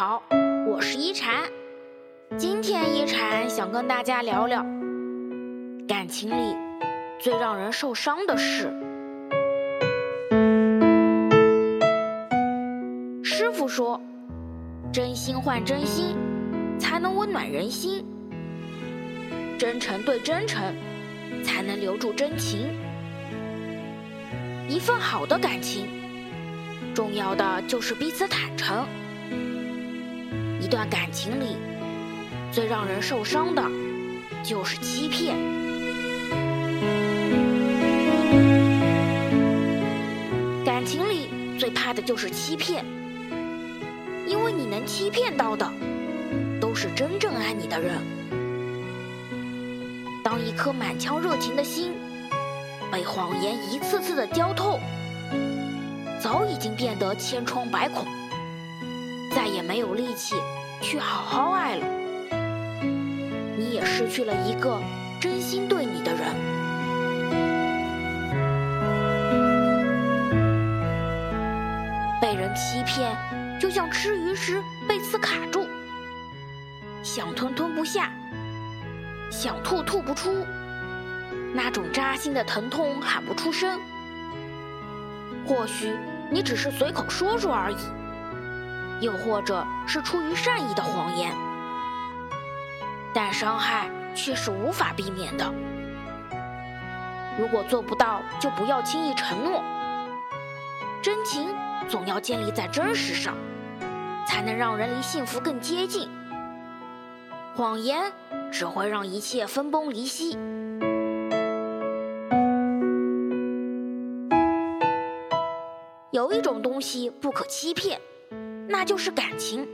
好，我是一禅。今天一禅想跟大家聊聊感情里最让人受伤的事。师傅说，真心换真心，才能温暖人心；真诚对真诚，才能留住真情。一份好的感情，重要的就是彼此坦诚。一段感情里，最让人受伤的，就是欺骗。感情里最怕的就是欺骗，因为你能欺骗到的，都是真正爱你的人。当一颗满腔热情的心被谎言一次次的浇透，早已经变得千疮百孔。再也没有力气去好好爱了，你也失去了一个真心对你的人。被人欺骗，就像吃鱼时被刺卡住，想吞吞不下，想吐吐不出，那种扎心的疼痛喊不出声。或许你只是随口说说而已。又或者是出于善意的谎言，但伤害却是无法避免的。如果做不到，就不要轻易承诺。真情总要建立在真实上，才能让人离幸福更接近。谎言只会让一切分崩离析。有一种东西不可欺骗。那就是感情。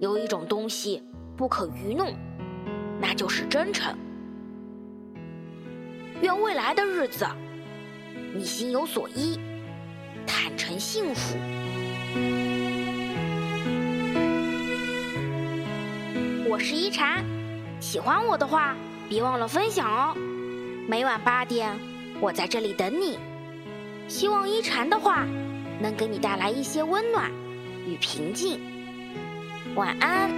有一种东西不可愚弄，那就是真诚。愿未来的日子，你心有所依，坦诚幸福。我是一禅，喜欢我的话，别忘了分享哦。每晚八点，我在这里等你。希望一禅的话能给你带来一些温暖。与平静。晚安。